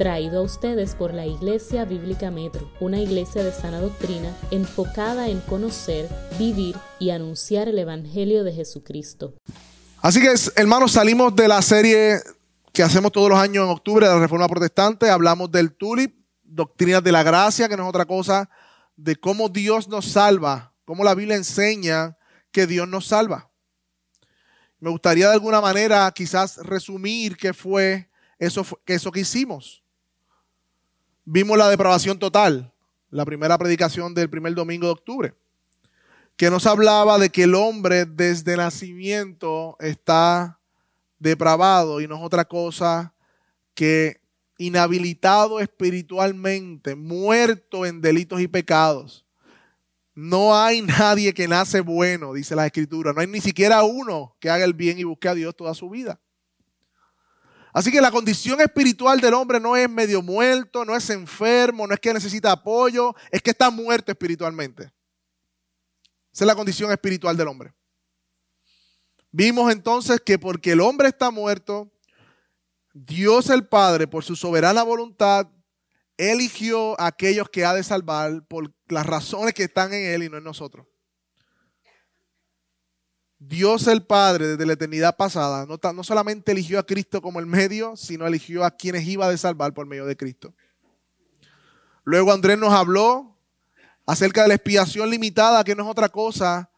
traído a ustedes por la Iglesia Bíblica Metro, una iglesia de sana doctrina enfocada en conocer, vivir y anunciar el Evangelio de Jesucristo. Así que, hermanos, salimos de la serie que hacemos todos los años en octubre de la Reforma Protestante, hablamos del tulip, doctrinas de la gracia, que no es otra cosa, de cómo Dios nos salva, cómo la Biblia enseña que Dios nos salva. Me gustaría de alguna manera quizás resumir qué fue eso, eso que hicimos vimos la depravación total, la primera predicación del primer domingo de octubre, que nos hablaba de que el hombre desde nacimiento está depravado y no es otra cosa que inhabilitado espiritualmente, muerto en delitos y pecados. No hay nadie que nace bueno, dice la escritura. No hay ni siquiera uno que haga el bien y busque a Dios toda su vida. Así que la condición espiritual del hombre no es medio muerto, no es enfermo, no es que necesita apoyo, es que está muerto espiritualmente. Esa es la condición espiritual del hombre. Vimos entonces que porque el hombre está muerto, Dios el Padre, por su soberana voluntad, eligió a aquellos que ha de salvar por las razones que están en Él y no en nosotros. Dios el Padre desde la eternidad pasada no, no, solamente eligió a Cristo como el medio, sino eligió a quienes iba a salvar por medio de Cristo. Luego Andrés nos habló acerca de la expiación limitada, que no es otra cosa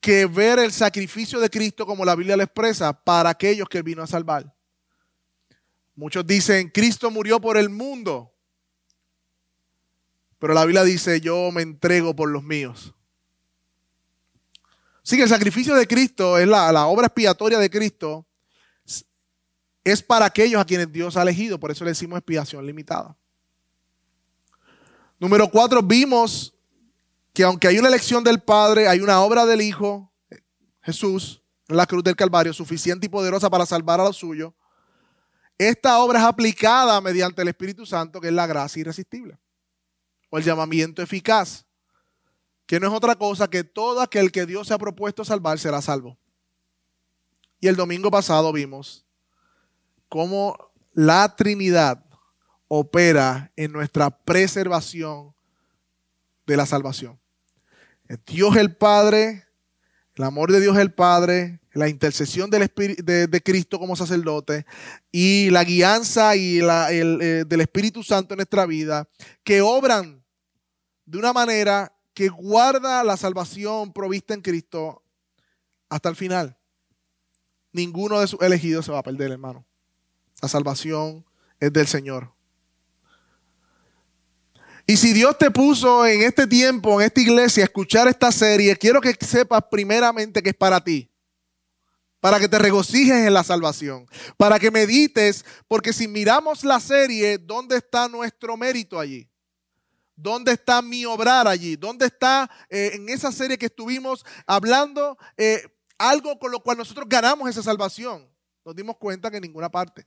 que ver el sacrificio de Cristo como la Biblia lo expresa para aquellos que vino a salvar. Muchos dicen, Cristo murió por el mundo, pero la Biblia dice, yo me entrego por los míos. Sí, el sacrificio de Cristo es la, obra expiatoria de Cristo. Es para aquellos a quienes Dios ha elegido. Por eso le decimos expiación limitada. Número cuatro, vimos que aunque hay una elección del Padre, hay una obra del Hijo, Jesús, en la cruz del Calvario, suficiente y poderosa para salvar a los suyos. Esta obra es aplicada mediante el Espíritu Santo, que es la gracia irresistible, o el llamamiento eficaz que no es otra cosa que todo aquel que Dios se ha propuesto salvar será salvo. Y el domingo pasado vimos cómo la Trinidad opera en nuestra preservación de la salvación. Dios el Padre, el amor de Dios el Padre, la intercesión del de, Cristo como sacerdote y la guianza y la, eh, del Espíritu Santo en nuestra vida, que obran de una manera que guarda la salvación provista en Cristo hasta el final. Ninguno de sus elegidos se va a perder, hermano. La salvación es del Señor. Y si Dios te puso en este tiempo, en esta iglesia, a escuchar esta serie, quiero que sepas primeramente que es para ti. Para que te regocijes en la salvación. Para que medites, porque si miramos la serie, ¿dónde está nuestro mérito allí? ¿Dónde está mi obrar allí? ¿Dónde está eh, en esa serie que estuvimos hablando eh, algo con lo cual nosotros ganamos esa salvación? Nos dimos cuenta que en ninguna parte.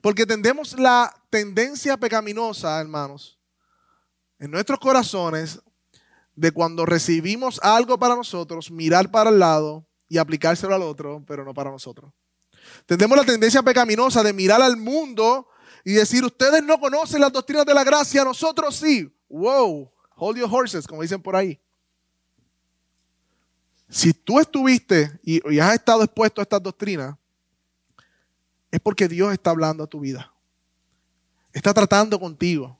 Porque tendemos la tendencia pecaminosa, hermanos, en nuestros corazones, de cuando recibimos algo para nosotros, mirar para el lado y aplicárselo al otro, pero no para nosotros. Tendemos la tendencia pecaminosa de mirar al mundo y decir, ustedes no conocen las doctrinas de la gracia, nosotros sí. Wow, hold your horses, como dicen por ahí. Si tú estuviste y, has estado expuesto a estas doctrinas, es porque Dios está hablando a tu vida. Está tratando contigo.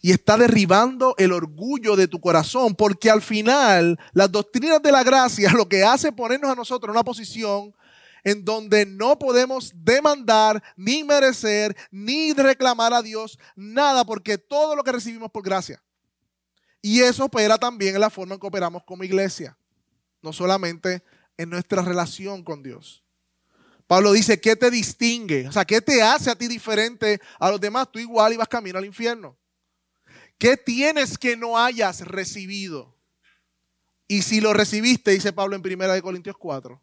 Y está derribando el orgullo de tu corazón, porque al final las doctrinas de la gracia lo que hace ponernos a nosotros en una posición en donde no podemos demandar, ni merecer, ni reclamar a Dios nada, porque todo lo que recibimos por gracia. Y eso opera también en la forma en que operamos como iglesia, no solamente en nuestra relación con Dios. Pablo dice, ¿qué te distingue? O sea, ¿qué te hace a ti diferente a los demás? Tú igual ibas camino al infierno. ¿Qué tienes que no hayas recibido? Y si lo recibiste, dice Pablo en 1 Corintios 4,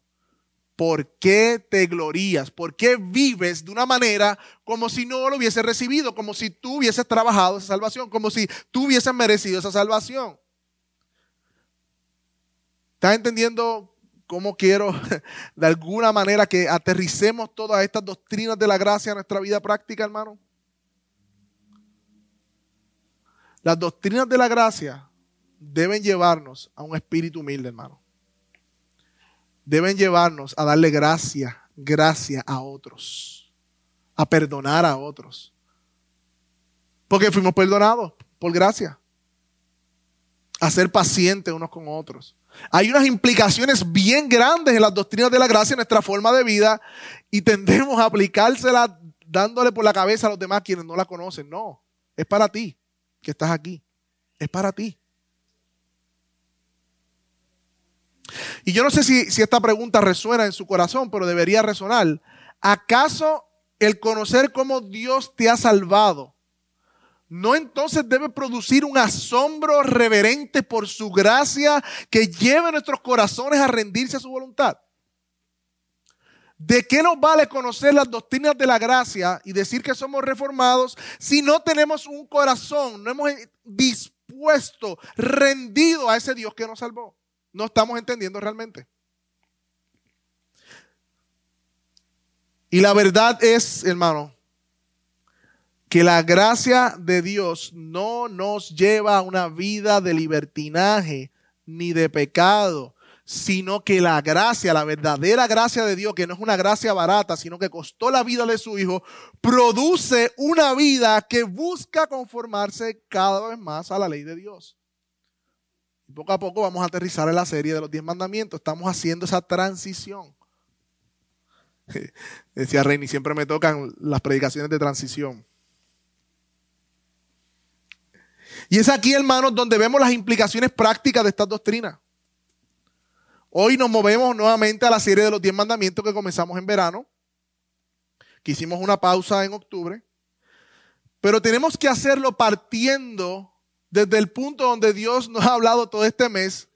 ¿Por qué te glorías? ¿Por qué vives de una manera como si no lo hubieses recibido? Como si tú hubieses trabajado esa salvación, como si tú hubieses merecido esa salvación. ¿Estás entendiendo cómo quiero de alguna manera que aterricemos todas estas doctrinas de la gracia en nuestra vida práctica, hermano. Las doctrinas de la gracia deben llevarnos a un espíritu humilde, hermano. Deben llevarnos a darle gracia, gracia a otros, a perdonar a otros. Porque fuimos perdonados por gracia. A ser pacientes unos con otros. Hay unas implicaciones bien grandes en las doctrinas de la gracia en nuestra forma de vida y tendemos a aplicárselas dándole por la cabeza a los demás quienes no la conocen. No, es para ti que estás aquí. Es para ti. Y yo no sé si, esta pregunta resuena en su corazón, pero debería resonar. ¿Acaso el conocer cómo Dios te ha salvado no entonces debe producir un asombro reverente por su gracia que lleve nuestros corazones a rendirse a su voluntad? ¿De qué nos vale conocer las doctrinas de la gracia y decir que somos reformados si no tenemos un corazón, no hemos dispuesto, rendido a ese Dios que nos salvó? No estamos entendiendo realmente. Y la verdad es, hermano, que la gracia de Dios no nos lleva a una vida de libertinaje ni de pecado, sino que la gracia, la verdadera gracia de Dios, que no es una gracia barata, sino que costó la vida de su Hijo, produce una vida que busca conformarse cada vez más a la ley de Dios. Poco a poco vamos a aterrizar en la serie de los diez mandamientos. Estamos haciendo esa transición. Decía Reini, siempre me tocan las predicaciones de transición. Y es aquí, hermanos, donde vemos las implicaciones prácticas de estas doctrinas. Hoy nos movemos nuevamente a la serie de los 10 mandamientos que comenzamos en verano, que hicimos una pausa en octubre, pero tenemos que hacerlo partiendo desde el punto donde Dios nos ha hablado todo este mes,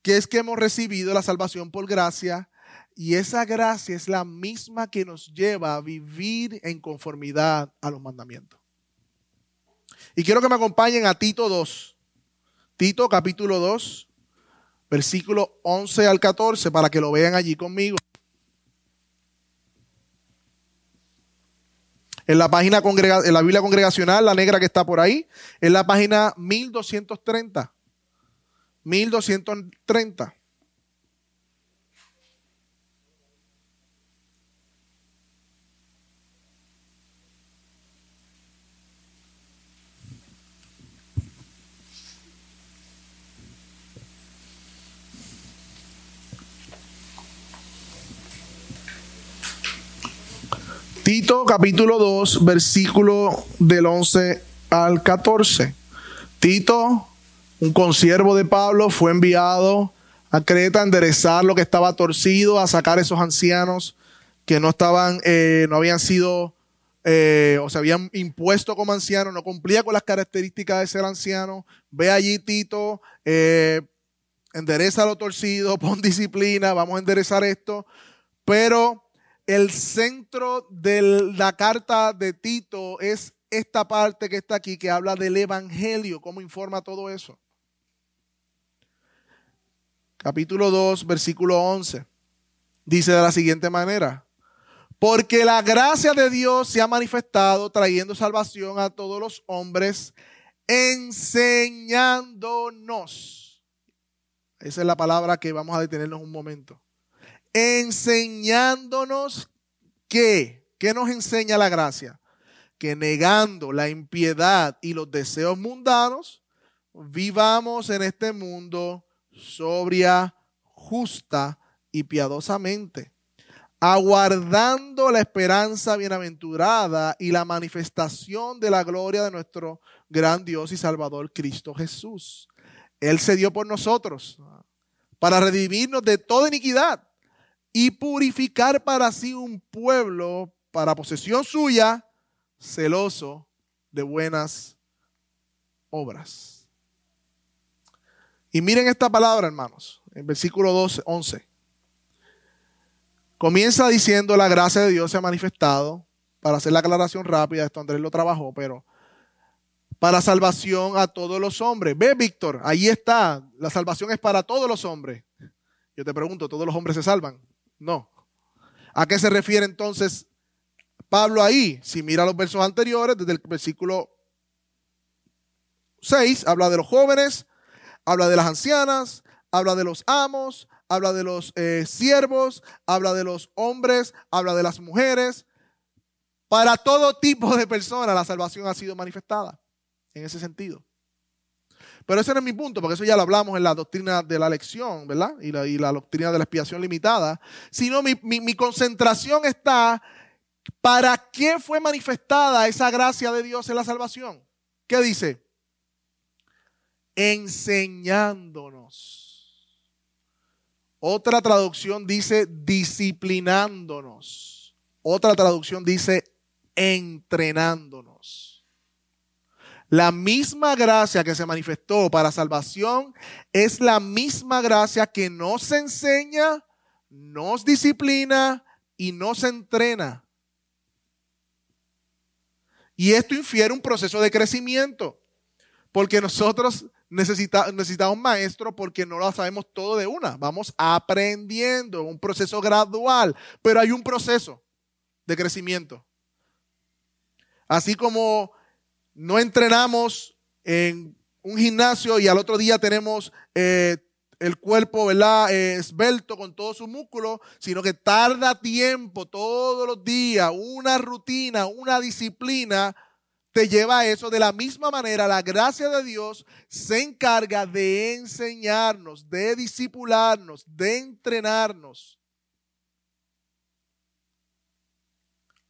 que es que hemos recibido la salvación por gracia, y esa gracia es la misma que nos lleva a vivir en conformidad a los mandamientos. Y quiero que me acompañen a Tito 2. Tito capítulo 2, versículo 11 al 14, para que lo vean allí conmigo. En la página en la Biblia congregacional, la negra que está por ahí, en la página 1230. 1230. Tito capítulo 2, versículo del 11 al 14. Tito, un consiervo de Pablo, fue enviado a Creta a enderezar lo que estaba torcido, a sacar esos ancianos que no estaban, eh, no habían sido, eh, o se habían impuesto como ancianos, no cumplía con las características de ser anciano. Ve allí, Tito, eh, endereza lo torcido, pon disciplina, vamos a enderezar esto. Pero el centro de la carta de Tito es esta parte que está aquí, que habla del Evangelio, cómo informa todo eso. Capítulo 2, versículo 11. Dice de la siguiente manera, porque la gracia de Dios se ha manifestado trayendo salvación a todos los hombres, enseñándonos. Esa es la palabra que vamos a detenernos un momento enseñándonos que, ¿qué nos enseña la gracia? Que negando la impiedad y los deseos mundanos, vivamos en este mundo sobria, justa y piadosamente, aguardando la esperanza bienaventurada y la manifestación de la gloria de nuestro gran Dios y Salvador Cristo Jesús. Él se dio por nosotros para redimirnos de toda iniquidad y purificar para sí un pueblo para posesión suya, celoso de buenas obras. Y miren esta palabra, hermanos, en versículo 12, 11. Comienza diciendo la gracia de Dios se ha manifestado, para hacer la aclaración rápida, esto Andrés lo trabajó, pero para salvación a todos los hombres. Ve, Víctor, ahí está, la salvación es para todos los hombres. Yo te pregunto, ¿todos los hombres se salvan? No. ¿A qué se refiere entonces Pablo ahí? Si mira los versos anteriores, desde el versículo 6, habla de los jóvenes, habla de las ancianas, habla de los amos, habla de los eh, siervos, habla de los hombres, habla de las mujeres. Para todo tipo de personas la salvación ha sido manifestada en ese sentido. Pero ese no es mi punto, porque eso ya lo hablamos en la doctrina de la elección, ¿verdad? Y la, y la doctrina de la expiación limitada. Sino mi, mi concentración está, ¿para qué fue manifestada esa gracia de Dios en la salvación? ¿Qué dice? Enseñándonos. Otra traducción dice disciplinándonos. Otra traducción dice entrenándonos. La misma gracia que se manifestó para salvación es la misma gracia que nos enseña, nos disciplina y nos entrena. Y esto infiere un proceso de crecimiento, porque nosotros necesitamos un maestro porque no lo sabemos todo de una. Vamos aprendiendo, un proceso gradual, pero hay un proceso de crecimiento. Así como no entrenamos en un gimnasio y al otro día tenemos eh, el cuerpo, ¿verdad? Eh, esbelto con todo su músculo, sino que tarda tiempo, todos los días, una rutina, una disciplina, te lleva a eso. De la misma manera, la gracia de Dios se encarga de enseñarnos, de disipularnos, de entrenarnos.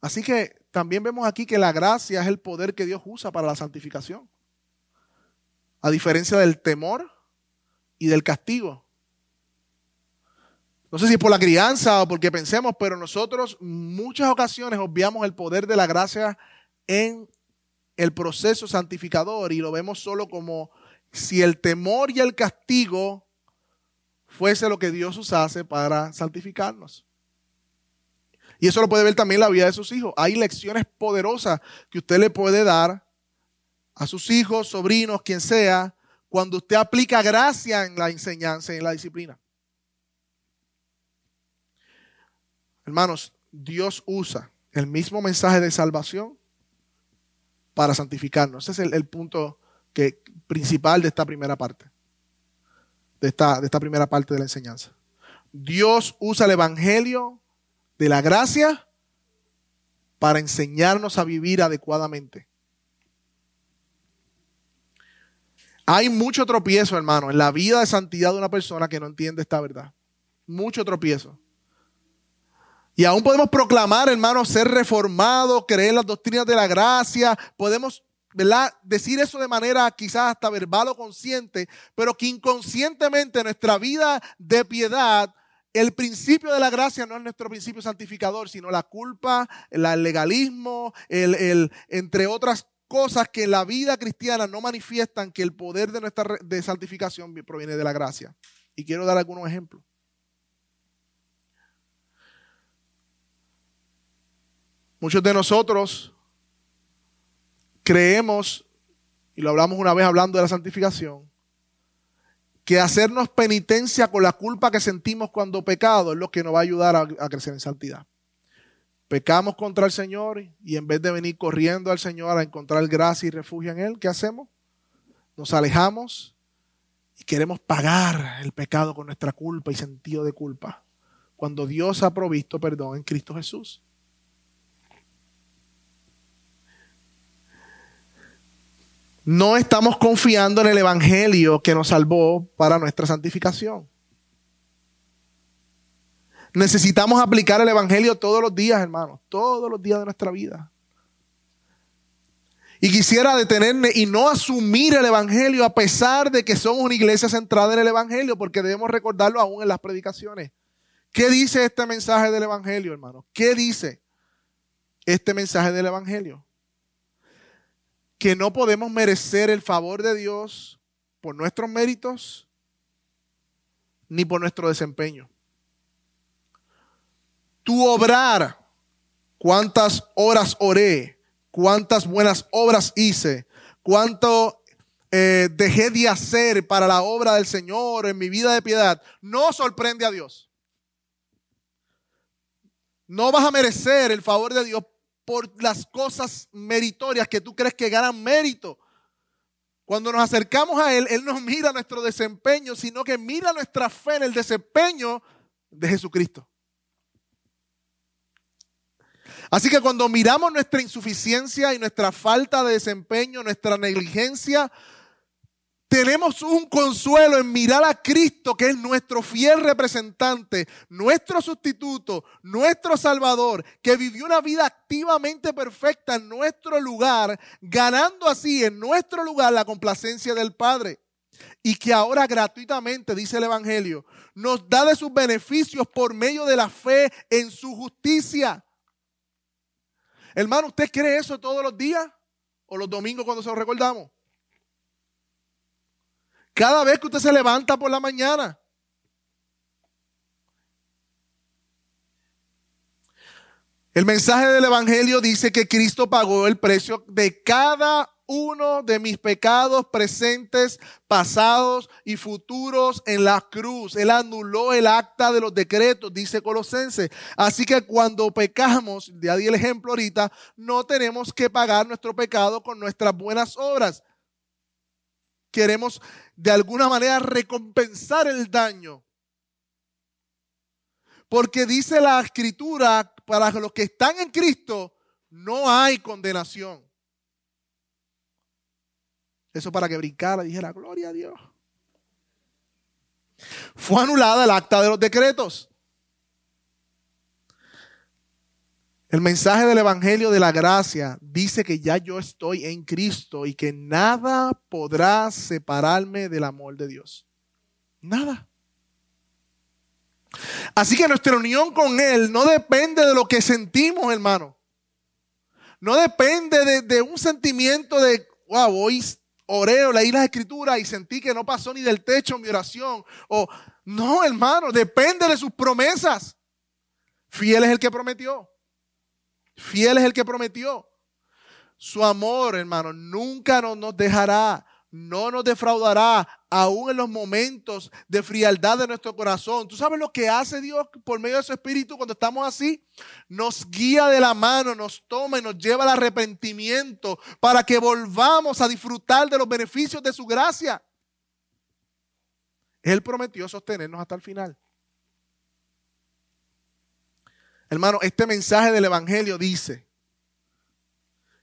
Así que también vemos aquí que la gracia es el poder que Dios usa para la santificación. A diferencia del temor y del castigo. No sé si es por la crianza o porque pensemos, pero nosotros muchas ocasiones obviamos el poder de la gracia en el proceso santificador y lo vemos solo como si el temor y el castigo fuese lo que Dios usase para santificarnos. Y eso lo puede ver también la vida de sus hijos. Hay lecciones poderosas que usted le puede dar a sus hijos, sobrinos, quien sea, cuando usted aplica gracia en la enseñanza y en la disciplina. Hermanos, Dios usa el mismo mensaje de salvación para santificarnos. Ese es el, punto que, principal de esta primera parte. De esta primera parte de la enseñanza. Dios usa el Evangelio de la gracia para enseñarnos a vivir adecuadamente. Hay mucho tropiezo, hermano, en la vida de santidad de una persona que no entiende esta verdad. Mucho tropiezo. Y aún podemos proclamar, hermano, ser reformados, creer las doctrinas de la gracia. Podemos. Decir eso de manera quizás hasta verbal o consciente, pero que inconscientemente nuestra vida de piedad el principio de la gracia no es nuestro principio santificador, sino la culpa, el legalismo, el, entre otras cosas que en la vida cristiana no manifiestan que el poder de nuestra de santificación proviene de la gracia. Y quiero dar algunos ejemplos. Muchos de nosotros creemos, y lo hablamos una vez hablando de la santificación, que hacernos penitencia con la culpa que sentimos cuando pecado es lo que nos va a ayudar a, crecer en santidad. Pecamos contra el Señor y en vez de venir corriendo al Señor a encontrar gracia y refugio en Él, ¿qué hacemos? Nos alejamos y queremos pagar el pecado con nuestra culpa y sentido de culpa, cuando Dios ha provisto perdón en Cristo Jesús. No estamos confiando en el Evangelio que nos salvó para nuestra santificación. Necesitamos aplicar el Evangelio todos los días, hermanos, todos los días de nuestra vida. Y quisiera detenerme y no asumir el Evangelio a pesar de que somos una iglesia centrada en el Evangelio, porque debemos recordarlo aún en las predicaciones. ¿Qué dice este mensaje del Evangelio, hermano? ¿Qué dice este mensaje del Evangelio? Que no podemos merecer el favor de Dios por nuestros méritos ni por nuestro desempeño. Tu obrar, cuántas horas oré, cuántas buenas obras hice, cuánto eh, dejé de hacer para la obra del Señor en mi vida de piedad, no sorprende a Dios. No vas a merecer el favor de Dios por las cosas meritorias que tú crees que ganan mérito. Cuando nos acercamos a Él, Él no mira nuestro desempeño, sino que mira nuestra fe en el desempeño de Jesucristo. Así que cuando miramos nuestra insuficiencia y nuestra falta de desempeño, nuestra negligencia, tenemos un consuelo en mirar a Cristo, que es nuestro fiel representante, nuestro sustituto, nuestro Salvador, que vivió una vida activamente perfecta en nuestro lugar, ganando así en nuestro lugar la complacencia del Padre. Y que ahora gratuitamente, dice el Evangelio, nos da de sus beneficios por medio de la fe en su justicia. Hermano, ¿usted cree eso todos los días? ¿O los domingos cuando se lo recordamos? Cada vez que usted se levanta por la mañana. El mensaje del Evangelio dice que Cristo pagó el precio de cada uno de mis pecados presentes, pasados y futuros en la cruz. Él anuló el acta de los decretos, dice Colosenses. Así que cuando pecamos, ya di el ejemplo ahorita, no tenemos que pagar nuestro pecado con nuestras buenas obras. Queremos de alguna manera recompensar el daño. Porque dice la escritura, para los que están en Cristo, no hay condenación. Eso para que brincara, dijera, gloria a Dios. Fue anulada el acta de los decretos. El mensaje del Evangelio de la Gracia dice que ya yo estoy en Cristo y que nada podrá separarme del amor de Dios. Nada. Así que nuestra unión con Él no depende de lo que sentimos, hermano. No depende de, un sentimiento de, wow, hoy oré leí las escrituras y sentí que no pasó ni del techo mi oración. O no, hermano, depende de sus promesas. Fiel es el que prometió. Fiel es el que prometió. Su amor, hermano, nunca nos dejará, no nos defraudará, aún en los momentos de frialdad de nuestro corazón. ¿Tú sabes lo que hace Dios por medio de su Espíritu cuando estamos así? Nos guía de la mano, nos toma y nos lleva al arrepentimiento para que volvamos a disfrutar de los beneficios de su gracia. Él prometió sostenernos hasta el final. Hermano, este mensaje del Evangelio dice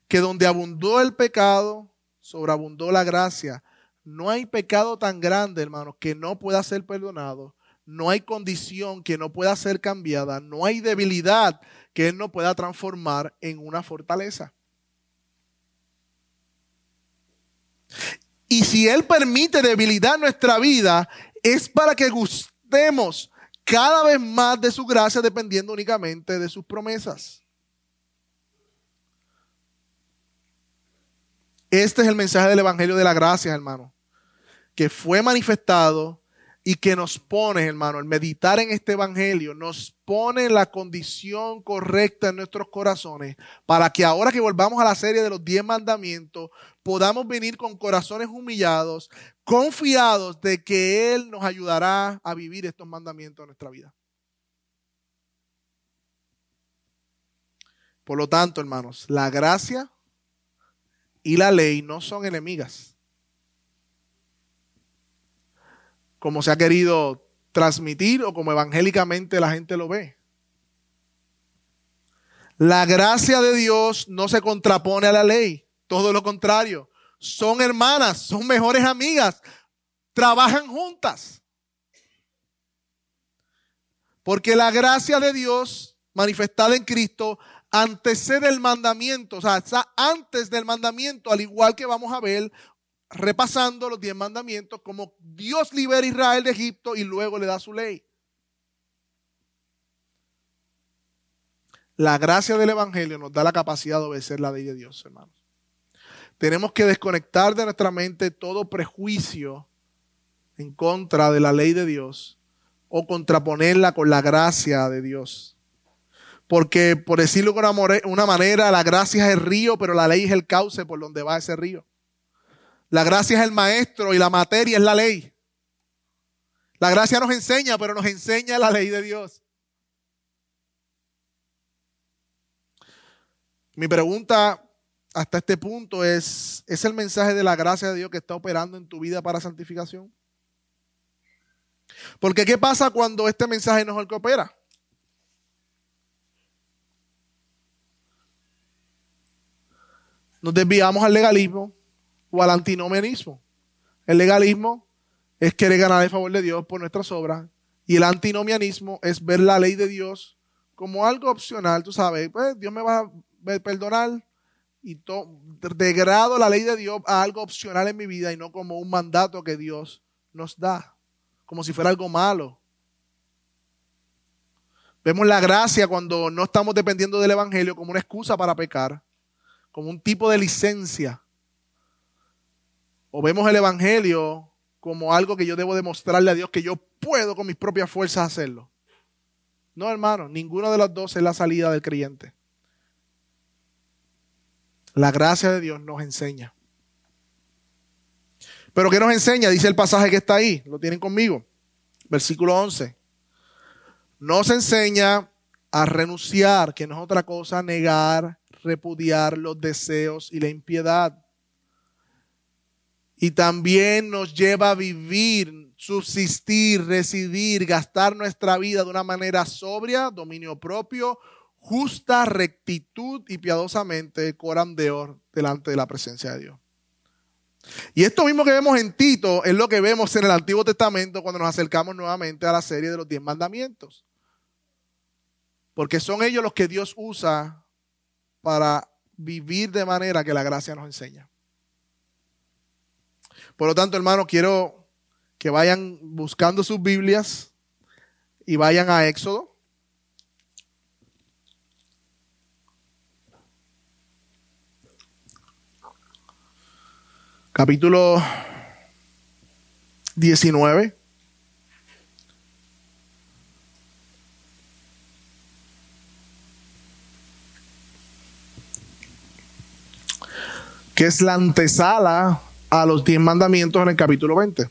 que donde abundó el pecado, sobreabundó la gracia. No hay pecado tan grande, hermano, que no pueda ser perdonado. No hay condición que no pueda ser cambiada. No hay debilidad que Él no pueda transformar en una fortaleza. Y si Él permite debilidad en nuestra vida, es para que gustemos cada vez más de su gracia dependiendo únicamente de sus promesas. Este es el mensaje del Evangelio de la Gracia, hermano, que fue manifestado y que nos pone, hermano, el meditar en este Evangelio nos pone la condición correcta en nuestros corazones para que ahora que volvamos a la serie de los diez mandamientos, podamos venir con corazones humillados, confiados de que Él nos ayudará a vivir estos mandamientos en nuestra vida. Por lo tanto, hermanos, la gracia y la ley no son enemigas. Como se ha querido transmitir o como evangélicamente la gente lo ve. La gracia de Dios no se contrapone a la ley, todo lo contrario. Son hermanas, son mejores amigas, trabajan juntas. Porque la gracia de Dios manifestada en Cristo antecede el mandamiento, o sea, está antes del mandamiento, al igual que vamos a ver repasando los diez mandamientos, como Dios libera a Israel de Egipto y luego le da su ley. La gracia del Evangelio nos da la capacidad de obedecer la ley de Dios, hermanos. Tenemos que desconectar de nuestra mente todo prejuicio en contra de la ley de Dios o contraponerla con la gracia de Dios. Porque, por decirlo de una manera, la gracia es el río, pero la ley es el cauce por donde va ese río. La gracia es el maestro y la materia es la ley. La gracia nos enseña, pero nos enseña la ley de Dios. Mi pregunta hasta este punto es, ¿es el mensaje de la gracia de Dios que está operando en tu vida para santificación? Porque ¿qué pasa cuando este mensaje no es el que opera? Nos desviamos al legalismo o al antinomianismo. El legalismo es querer ganar el favor de Dios por nuestras obras y el antinomianismo es ver la ley de Dios como algo opcional, tú sabes, pues Dios me va a perdonar y degrado la ley de Dios a algo opcional en mi vida y no como un mandato que Dios nos da como si fuera algo malo. Vemos la gracia cuando no estamos dependiendo del Evangelio como una excusa para pecar, como un tipo de licencia. O vemos el Evangelio como algo que yo debo demostrarle a Dios que yo puedo con mis propias fuerzas hacerlo. No, hermano, ninguno de los dos es la salida del creyente. La gracia de Dios nos enseña. Pero ¿qué nos enseña? Dice el pasaje que está ahí, lo tienen conmigo. Versículo 11. Nos enseña a renunciar, que no es otra cosa negar, repudiar los deseos y la impiedad. Y también nos lleva a vivir, subsistir, residir, gastar nuestra vida de una manera sobria, dominio propio, justa, rectitud y piadosamente corandeor delante de la presencia de Dios. Y esto mismo que vemos en Tito es lo que vemos en el Antiguo Testamento cuando nos acercamos nuevamente a la serie de los diez mandamientos. Porque son ellos los que Dios usa para vivir de manera que la gracia nos enseña. Por lo tanto, hermano, quiero que vayan buscando sus Biblias y vayan a Éxodo. capítulo 19. que es la antesala a los diez mandamientos en el capítulo 20.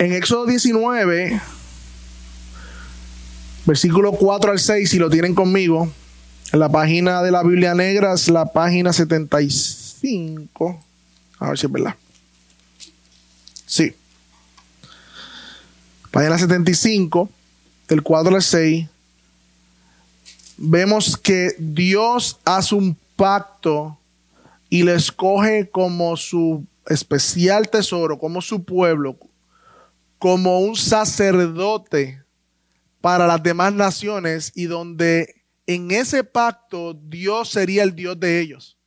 En Éxodo 19, versículo 4 al 6, si lo tienen conmigo, en la página de la Biblia Negra es la página 75. A ver si es verdad. Sí. Página 75, del 4 al 6. Vemos que Dios hace un pacto y le escoge como su especial tesoro, como su pueblo, como un sacerdote para las demás naciones y donde en ese pacto Dios sería el Dios de ellos.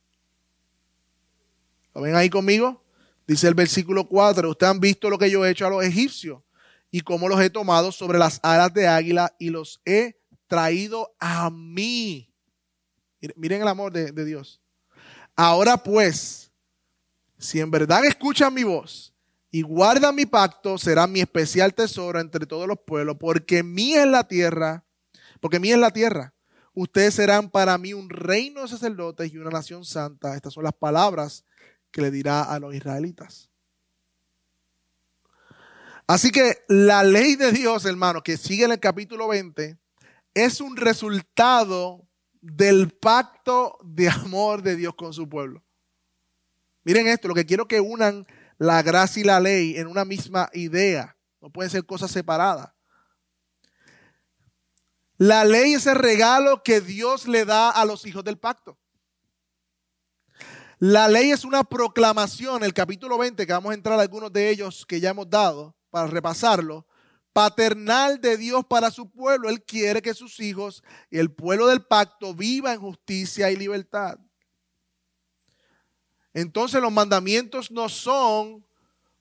¿Lo ven ahí conmigo? Dice el versículo 4, ustedes han visto lo que yo he hecho a los egipcios y cómo los he tomado sobre las alas de águila y los he traído a mí. Miren el amor de, de Dios. Ahora pues, si en verdad escuchan mi voz y guarda mi pacto, será mi especial tesoro entre todos los pueblos, porque mía es la tierra, porque mía es la tierra. Ustedes serán para mí un reino de sacerdotes y una nación santa. Estas son las palabras que le dirá a los israelitas. Así que la ley de Dios, hermano, que sigue en el capítulo 20, es un resultado del pacto de amor de Dios con su pueblo. Miren esto, lo que quiero que unan la gracia y la ley en una misma idea. No pueden ser cosas separadas. La ley es el regalo que Dios le da a los hijos del pacto. La ley es una proclamación, el capítulo 20, que vamos a entrar a algunos de ellos que ya hemos dado para repasarlo, paternal de Dios para su pueblo. Él quiere que sus hijos y el pueblo del pacto viva en justicia y libertad. Entonces los mandamientos no son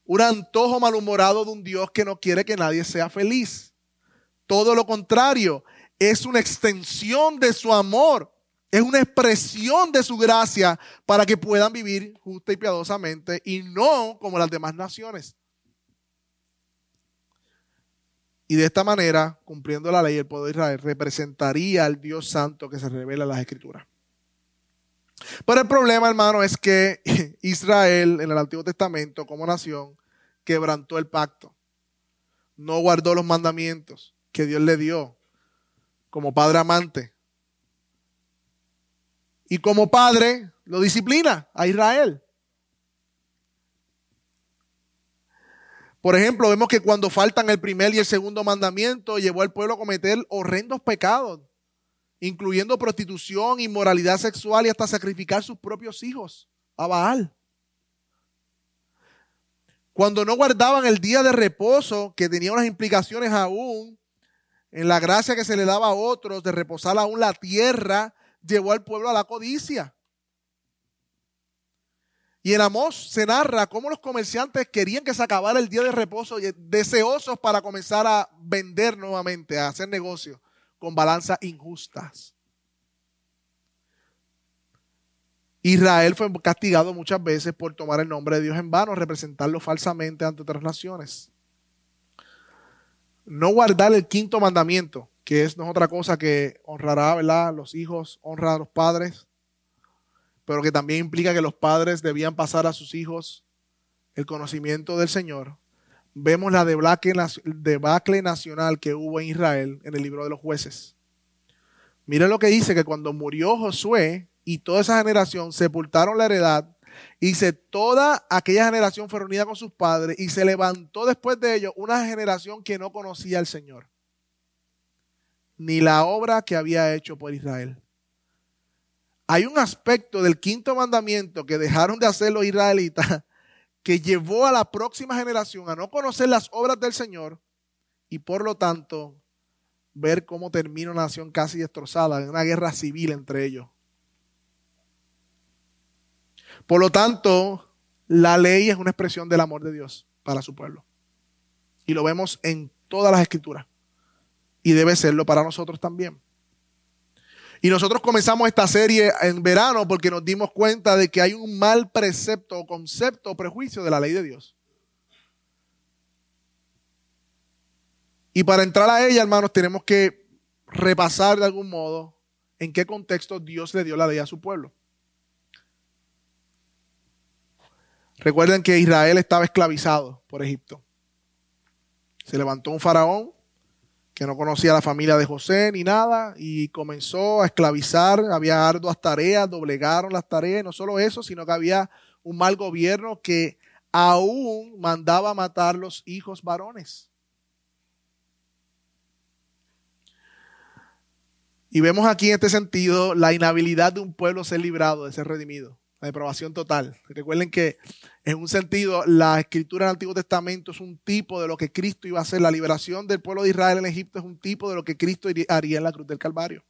un antojo malhumorado de un Dios que no quiere que nadie sea feliz. Todo lo contrario, es una extensión de su amor. Es una expresión de su gracia para que puedan vivir justa y piadosamente y no como las demás naciones. Y de esta manera, cumpliendo la ley, el pueblo de Israel representaría al Dios santo que se revela en las Escrituras. Pero el problema, hermano, es que Israel en el Antiguo Testamento como nación quebrantó el pacto. No guardó los mandamientos que Dios le dio como padre amante. Y como padre lo disciplina a Israel. Por ejemplo, vemos que cuando faltan el primer y el segundo mandamiento, llevó al pueblo a cometer horrendos pecados incluyendo prostitución, inmoralidad sexual y hasta sacrificar sus propios hijos a Baal. Cuando no guardaban el día de reposo, que tenía unas implicaciones aún en la gracia que se le daba a otros de reposar aún la tierra, llevó al pueblo a la codicia. Y en Amós se narra cómo los comerciantes querían que se acabara el día de reposo, deseosos para comenzar a vender nuevamente, a hacer negocios con balanzas injustas. Israel fue castigado muchas veces por tomar el nombre de Dios en vano, representarlo falsamente ante otras naciones. No guardar el quinto mandamiento, que es no otra cosa que honrará ¿verdad? los hijos, honra a los padres, pero que también implica que los padres debían pasar a sus hijos el conocimiento del Señor vemos la debacle nacional que hubo en Israel en el libro de los jueces. Mira lo que dice, que cuando murió Josué y toda esa generación sepultaron la heredad, dice, toda aquella generación fue reunida con sus padres y se levantó después de ellos una generación que no conocía al Señor, ni la obra que había hecho por Israel. Hay un aspecto del quinto mandamiento que dejaron de hacer los israelitas que llevó a la próxima generación a no conocer las obras del Señor y por lo tanto ver cómo termina una nación casi destrozada en una guerra civil entre ellos. Por lo tanto, la ley es una expresión del amor de Dios para su pueblo. Y lo vemos en todas las escrituras. Y debe serlo para nosotros también. Y nosotros comenzamos esta serie en verano porque nos dimos cuenta de que hay un mal precepto, concepto o prejuicio de la ley de Dios. Y para entrar a ella, hermanos, tenemos que repasar de algún modo en qué contexto Dios le dio la ley a su pueblo. Recuerden que Israel estaba esclavizado por Egipto. Se levantó un faraón que no conocía la familia de José ni nada, y comenzó a esclavizar, había arduas tareas, doblegaron las tareas, y no solo eso, sino que había un mal gobierno que aún mandaba matar los hijos varones. Y vemos aquí en este sentido la inhabilidad de un pueblo ser librado, de ser redimido, la deprobación total. Recuerden que en un sentido, la escritura del Antiguo Testamento es un tipo de lo que Cristo iba a hacer. La liberación del pueblo de Israel en Egipto es un tipo de lo que Cristo haría en la cruz del Calvario.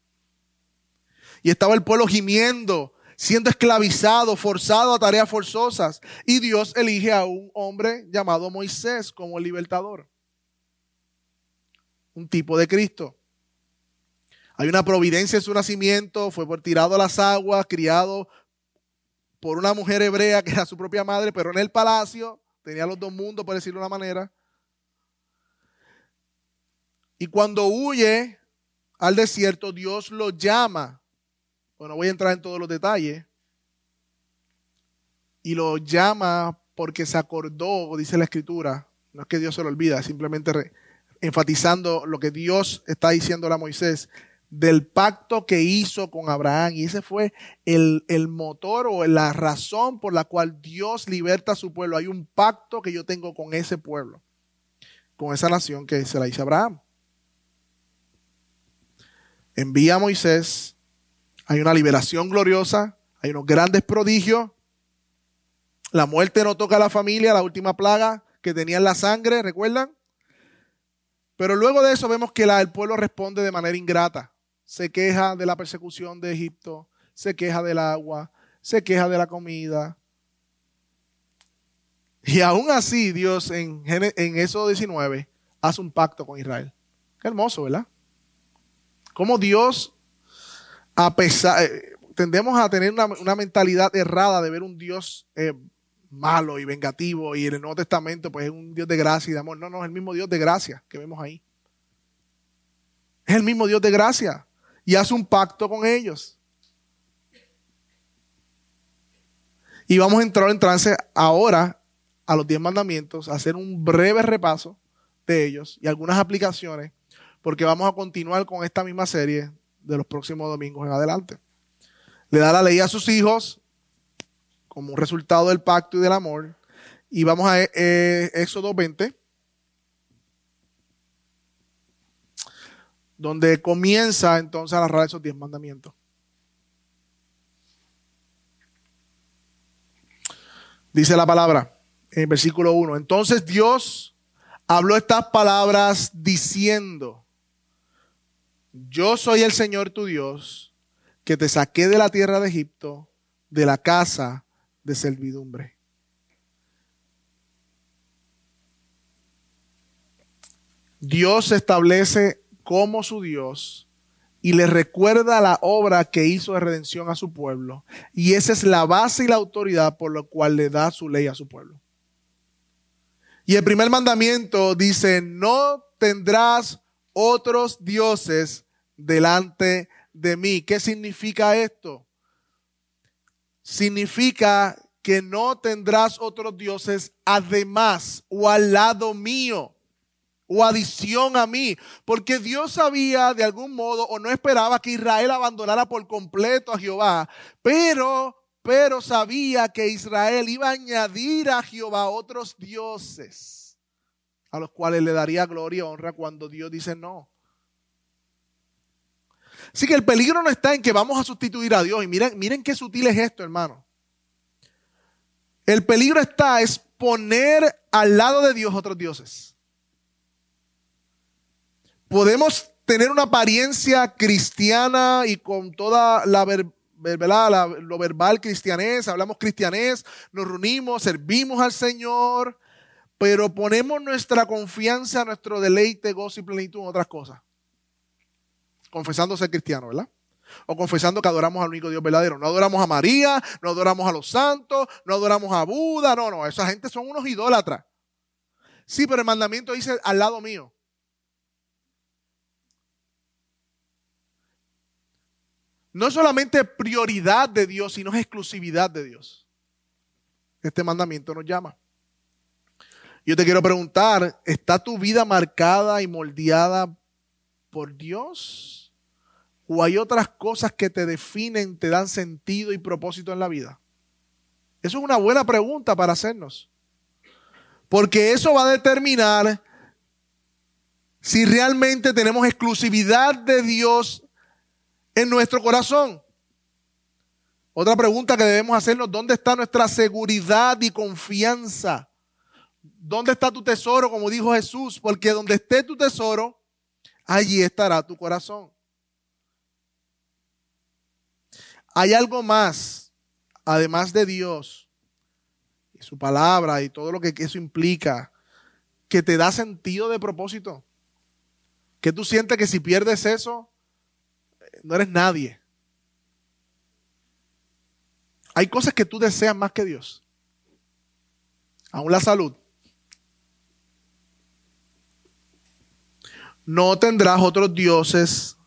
Y estaba el pueblo gimiendo, siendo esclavizado, forzado a tareas forzosas. Y Dios elige a un hombre llamado Moisés como el libertador. Un tipo de Cristo. Hay una providencia en su nacimiento, fue por tirado a las aguas, criado por una mujer hebrea que era su propia madre, pero en el palacio tenía los dos mundos, por decirlo de una manera. Y cuando huye al desierto, Dios lo llama. Bueno, voy a entrar en todos los detalles. Y lo llama porque se acordó, dice la escritura. No es que Dios se lo olvida, simplemente enfatizando lo que Dios está diciendo a Moisés del pacto que hizo con Abraham. Y ese fue el, motor o la razón por la cual Dios liberta a su pueblo. Hay un pacto que yo tengo con ese pueblo, con esa nación que se la hizo Abraham. Envía a Moisés, hay una liberación gloriosa, hay unos grandes prodigios. La muerte no toca a la familia, la última plaga que tenían la sangre, ¿recuerdan? Pero luego de eso vemos que el pueblo responde de manera ingrata se queja de la persecución de Egipto, se queja del agua, se queja de la comida. Y aún así Dios en, en eso 19 hace un pacto con Israel. Qué hermoso, ¿verdad? Cómo Dios, a pesar, eh, tendemos a tener una, mentalidad errada de ver un Dios eh, malo y vengativo y en el Nuevo Testamento pues es un Dios de gracia y de amor. No, no, es el mismo Dios de gracia que vemos ahí. Es el mismo Dios de gracia y hace un pacto con ellos. Y vamos a entrar en trance ahora a los diez mandamientos, a hacer un breve repaso de ellos y algunas aplicaciones, porque vamos a continuar con esta misma serie de los próximos domingos en adelante. Le da la ley a sus hijos como un resultado del pacto y del amor. Y vamos a eh, Éxodo 20, donde comienza entonces a narrar esos diez mandamientos. Dice la palabra en versículo 1. Entonces Dios habló estas palabras diciendo, yo soy el Señor tu Dios, que te saqué de la tierra de Egipto, de la casa de servidumbre. Dios establece como su Dios y le recuerda la obra que hizo de redención a su pueblo. Y esa es la base y la autoridad por lo cual le da su ley a su pueblo. Y el primer mandamiento dice, no tendrás otros dioses delante de mí. ¿Qué significa esto? Significa que no tendrás otros dioses además o al lado mío o adición a mí, porque Dios sabía de algún modo o no esperaba que Israel abandonara por completo a Jehová, pero pero sabía que Israel iba a añadir a Jehová otros dioses a los cuales le daría gloria y honra cuando Dios dice no. Así que el peligro no está en que vamos a sustituir a Dios. Y miren, miren qué sutil es esto, hermano. El peligro está es poner al lado de Dios otros dioses. Podemos tener una apariencia cristiana y con toda la, lo verbal cristianés, hablamos cristianés, nos reunimos, servimos al Señor, pero ponemos nuestra confianza, nuestro deleite, gozo y plenitud en otras cosas. Confesando ser cristiano, ¿verdad? O confesando que adoramos al único Dios verdadero. No adoramos a María, no adoramos a los santos, no adoramos a Buda. No, no, esa gente son unos idólatras. Sí, pero el mandamiento dice al lado mío. No es solamente prioridad de Dios, sino es exclusividad de Dios. Este mandamiento nos llama. Yo te quiero preguntar, ¿está tu vida marcada y moldeada por Dios? ¿O hay otras cosas que te definen, te dan sentido y propósito en la vida? Eso es una buena pregunta para hacernos. Porque eso va a determinar si realmente tenemos exclusividad de Dios en nuestro corazón. Otra pregunta que debemos hacernos, ¿dónde está nuestra seguridad y confianza? ¿Dónde está tu tesoro? Como dijo Jesús, porque donde esté tu tesoro, allí estará tu corazón. Hay algo más, además de Dios y su palabra y todo lo que eso implica, que te da sentido de propósito. Que tú sientes que si pierdes eso, no eres nadie. Hay cosas que tú deseas más que Dios. Aún la salud. No tendrás otros dioses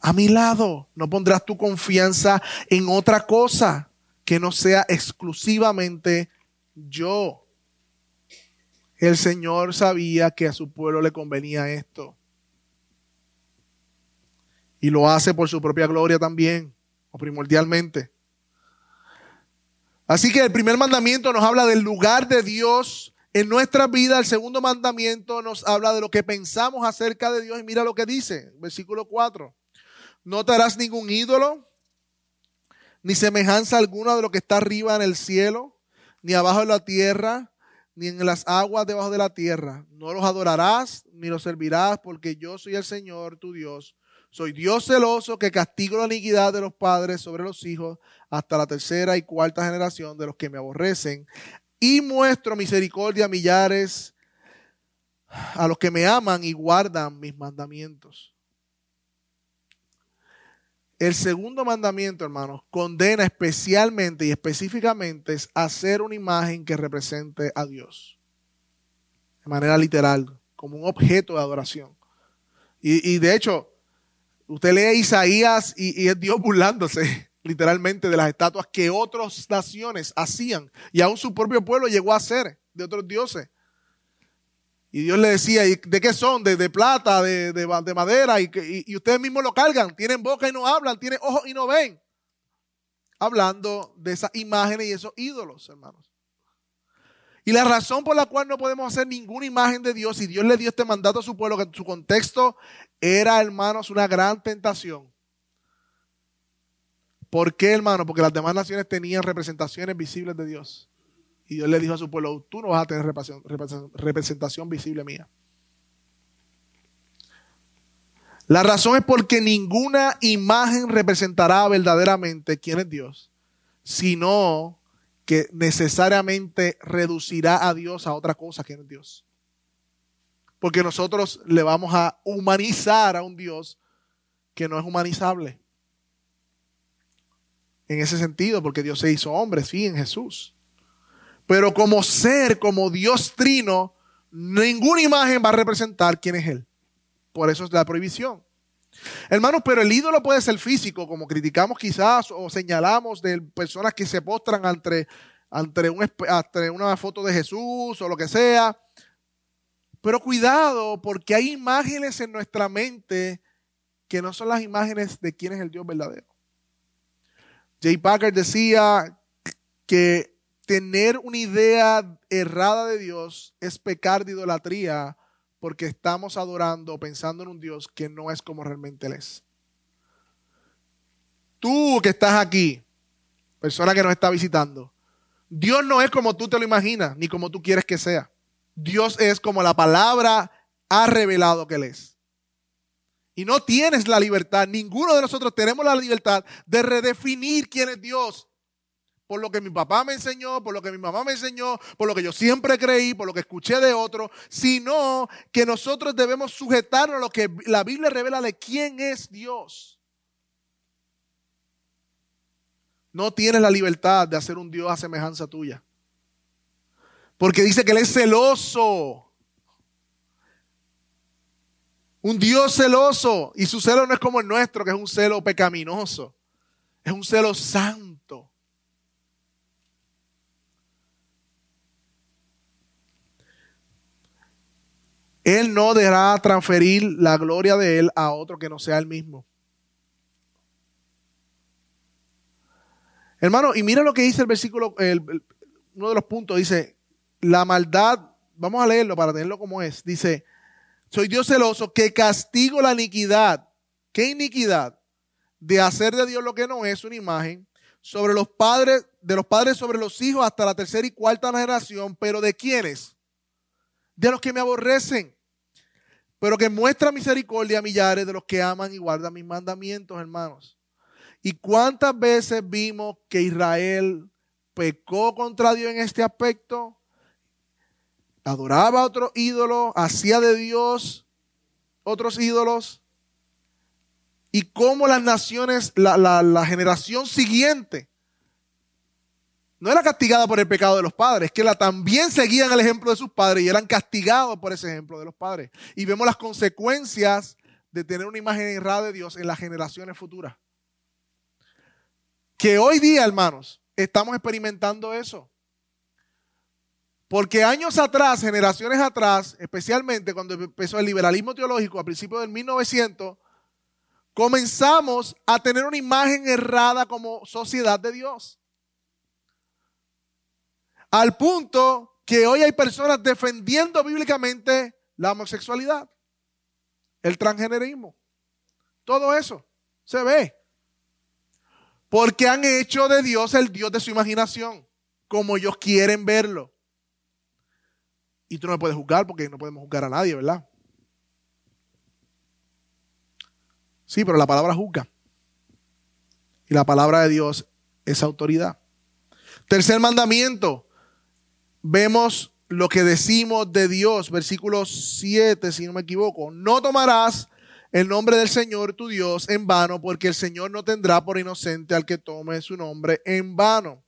a mi lado. No pondrás tu confianza en otra cosa que no sea exclusivamente yo. El Señor sabía que a su pueblo le convenía esto. Y lo hace por su propia gloria también, o primordialmente. Así que el primer mandamiento nos habla del lugar de Dios en nuestra vida. El segundo mandamiento nos habla de lo que pensamos acerca de Dios. Y mira lo que dice, versículo 4. No te harás ningún ídolo, ni semejanza alguna de lo que está arriba en el cielo, ni abajo en la tierra, ni en las aguas debajo de la tierra. No los adorarás, ni los servirás, porque yo soy el Señor, tu Dios soy Dios celoso que castigo la iniquidad de los padres sobre los hijos hasta la tercera y cuarta generación de los que me aborrecen. Y muestro misericordia a millares a los que me aman y guardan mis mandamientos. el segundo mandamiento, hermanos, condena especialmente y específicamente es hacer una imagen que represente a Dios. De manera literal, como un objeto de adoración. Y, de hecho, usted lee Isaías y, es Dios burlándose literalmente de las estatuas que otras naciones hacían. Y aún su propio pueblo llegó a hacer de otros dioses. Y Dios le decía, ¿y ¿de qué son? De, plata, de, de, madera, y, y, ustedes mismos lo cargan. Tienen boca y no hablan, tienen ojos y no ven. Hablando de esas imágenes y esos ídolos, hermanos. Y la razón por la cual no podemos hacer ninguna imagen de Dios, y Dios le dio este mandato a su pueblo, que en su contexto era, hermanos, una gran tentación. ¿Por qué, hermano? Porque las demás naciones tenían representaciones visibles de Dios. Y Dios le dijo a su pueblo, tú no vas a tener representación visible mía. La razón es porque ninguna imagen representará verdaderamente quién es Dios, sino que necesariamente reducirá a Dios a otra cosa que es Dios. Porque nosotros le vamos a humanizar a un Dios que no es humanizable. En ese sentido, porque Dios se hizo hombre, sí, en Jesús. Pero como ser, como Dios trino, ninguna imagen va a representar quién es Él. Por eso es la prohibición. Hermanos, pero el ídolo puede ser físico, como criticamos quizás o señalamos de personas que se postran ante, una foto de Jesús o lo que sea. Pero cuidado, porque hay imágenes en nuestra mente que no son las imágenes de quién es el Dios verdadero. Jay Packer decía que tener una idea errada de Dios es pecar de idolatría porque estamos adorando, pensando en un Dios que no es como realmente Él es. Tú que estás aquí, persona que nos está visitando, Dios no es como tú te lo imaginas, ni como tú quieres que sea. Dios es como la palabra ha revelado que Él es. Y no tienes la libertad, ninguno de nosotros tenemos la libertad de redefinir quién es Dios por lo que mi papá me enseñó, por lo que mi mamá me enseñó, por lo que yo siempre creí, por lo que escuché de otro, sino que nosotros debemos sujetarnos a lo que la Biblia revela de quién es Dios. No tienes la libertad de hacer un Dios a semejanza tuya. Porque dice que Él es celoso. Un Dios celoso. Y su celo no es como el nuestro, que es un celo pecaminoso. Es un celo santo. Él no dejará transferir la gloria de Él a otro que no sea Él mismo. Hermano, y mira lo que dice el versículo, uno de los puntos, dice, la maldad, vamos a leerlo para tenerlo como es, dice, soy Dios celoso que castigo la iniquidad. ¿Qué iniquidad? De hacer de Dios lo que no es una imagen, sobre los padres, de los padres sobre los hijos hasta la tercera y cuarta generación, pero ¿de quiénes? De los que me aborrecen, pero que muestra misericordia a millares de los que aman y guardan mis mandamientos, hermanos. ¿Y cuántas veces vimos que Israel pecó contra Dios en este aspecto? Adoraba a otro ídolo, hacía de Dios otros ídolos. Y cómo las naciones, la, la generación siguiente, no era castigada por el pecado de los padres, que la también seguían el ejemplo de sus padres y eran castigados por ese ejemplo de los padres. Y vemos las consecuencias de tener una imagen errada de Dios en las generaciones futuras. Que hoy día, hermanos, estamos experimentando eso. Porque años atrás, generaciones atrás, especialmente cuando empezó el liberalismo teológico a principios del 1900, comenzamos a tener una imagen errada como sociedad de Dios. Al punto que hoy hay personas defendiendo bíblicamente la homosexualidad, el transgenerismo. Todo eso se ve. Porque han hecho de Dios el Dios de su imaginación, como ellos quieren verlo. Y tú no me puedes juzgar porque no podemos juzgar a nadie, ¿verdad? Sí, pero la palabra juzga. Y la palabra de Dios es autoridad. Tercer mandamiento, vemos lo que decimos de Dios, versículo 7, si no me equivoco. No tomarás el nombre del Señor tu Dios en vano, porque el Señor no tendrá por inocente al que tome su nombre en vano.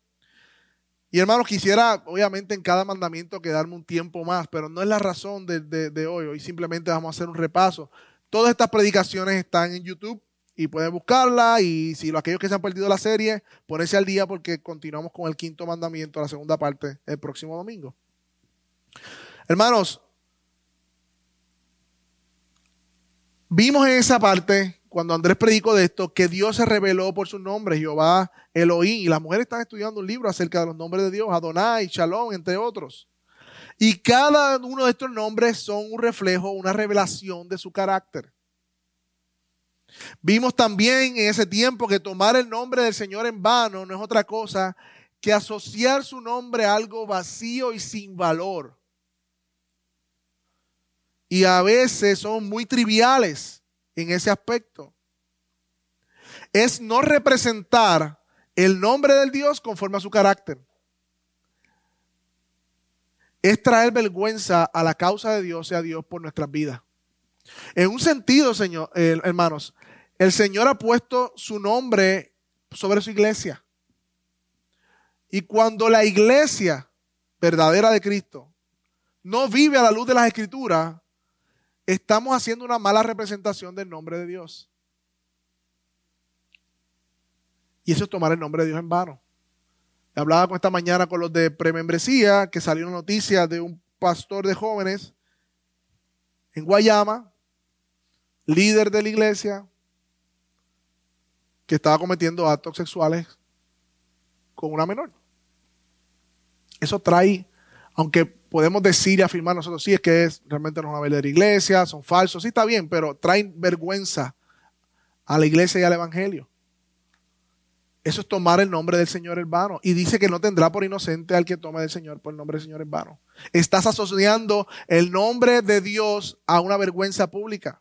Y hermanos, quisiera obviamente en cada mandamiento quedarme un tiempo más, pero no es la razón de, de hoy. Hoy simplemente vamos a hacer un repaso. Todas estas predicaciones están en YouTube y pueden buscarla y si aquellos que se han perdido la serie, ponerse al día porque continuamos con el quinto mandamiento, la segunda parte, el próximo domingo. Hermanos, vimos en esa parte, cuando Andrés predicó de esto, que Dios se reveló por su nombre, Jehová, Elohim, y las mujeres están estudiando un libro acerca de los nombres de Dios, Adonai, Shalom, entre otros. Y cada uno de estos nombres son un reflejo, una revelación de su carácter. Vimos también en ese tiempo que tomar el nombre del Señor en vano no es otra cosa que asociar su nombre a algo vacío y sin valor. Y a veces son muy triviales en ese aspecto. Es no representar el nombre del Dios conforme a su carácter. Es traer vergüenza a la causa de Dios y a Dios por nuestras vidas. En un sentido, señor, eh, hermanos, el Señor ha puesto su nombre sobre su iglesia. Y cuando la iglesia verdadera de Cristo no vive a la luz de las escrituras, estamos haciendo una mala representación del nombre de Dios. Y eso es tomar el nombre de Dios en vano. Hablaba con esta mañana con los de premembresía, que salió una noticia de un pastor de jóvenes en Guayama, líder de la iglesia, que estaba cometiendo actos sexuales con una menor. Eso trae, aunque podemos decir y afirmar nosotros, sí, es que es, realmente no van a ver de la iglesia, son falsos, sí está bien, pero traen vergüenza a la iglesia y al evangelio. Eso es tomar el nombre del Señor en vano. Y dice que no tendrá por inocente al que tome del Señor por el nombre del Señor en vano. Estás asociando el nombre de Dios a una vergüenza pública.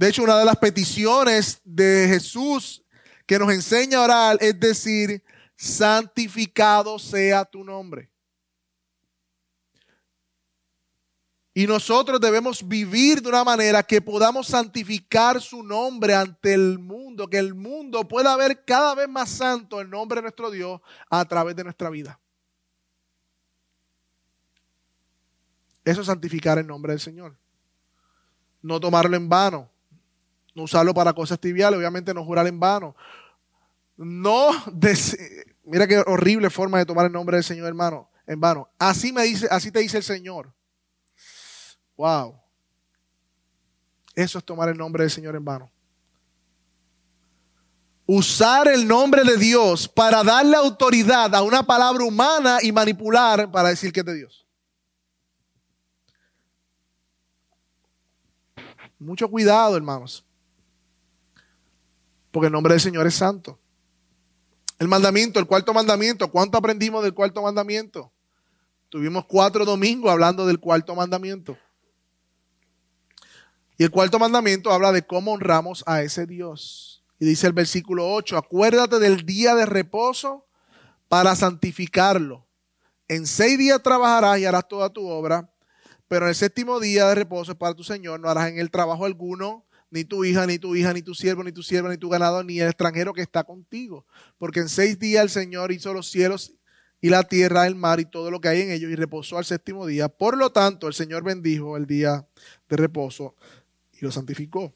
De hecho, una de las peticiones de Jesús que nos enseña a orar es decir, santificado sea tu nombre. Y nosotros debemos vivir de una manera que podamos santificar su nombre ante el mundo, que el mundo pueda ver cada vez más santo el nombre de nuestro Dios a través de nuestra vida. Eso es santificar el nombre del Señor. No tomarlo en vano no usarlo para cosas triviales, obviamente no jurar en vano. No, mira qué horrible forma de tomar el nombre del Señor, hermano, en vano. Así me dice, así te dice el Señor. Wow. Eso es tomar el nombre del Señor en vano. Usar el nombre de Dios para darle autoridad a una palabra humana y manipular para decir que es de Dios. Mucho cuidado, hermanos porque el nombre del Señor es santo. El mandamiento, el cuarto mandamiento, ¿cuánto aprendimos del cuarto mandamiento? Tuvimos cuatro domingos hablando del cuarto mandamiento. Y el cuarto mandamiento habla de cómo honramos a ese Dios. Y dice el versículo 8, acuérdate del día de reposo para santificarlo. En seis días trabajarás y harás toda tu obra, pero en el séptimo día de reposo para tu Señor, no harás en el trabajo alguno, ni tu hija, ni tu hija, ni tu siervo, ni tu sierva, ni tu ganado, ni el extranjero que está contigo. Porque en seis días el Señor hizo los cielos y la tierra, el mar y todo lo que hay en ellos y reposó al séptimo día. Por lo tanto, el Señor bendijo el día de reposo y lo santificó.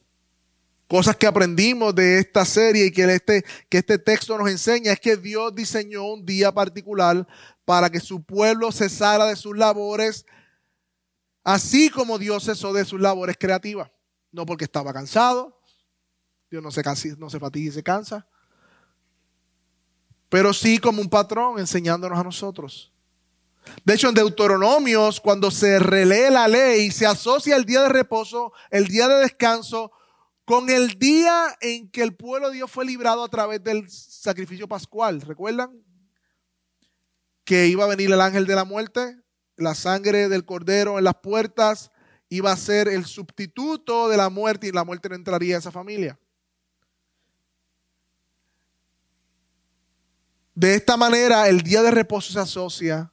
Cosas que aprendimos de esta serie y que este, que este texto nos enseña es que Dios diseñó un día particular para que su pueblo cesara de sus labores, así como Dios cesó de sus labores creativas no porque estaba cansado. Dios no se, no se fatiga y se cansa. Pero sí como un patrón enseñándonos a nosotros. De hecho, en Deuteronomios, cuando se relee la ley, se asocia el día de reposo, el día de descanso, con el día en que el pueblo de Dios fue librado a través del sacrificio pascual. ¿Recuerdan? Que iba a venir el ángel de la muerte, la sangre del cordero en las puertas, iba a ser el sustituto de la muerte y la muerte no entraría a esa familia. De esta manera, el día de reposo se asocia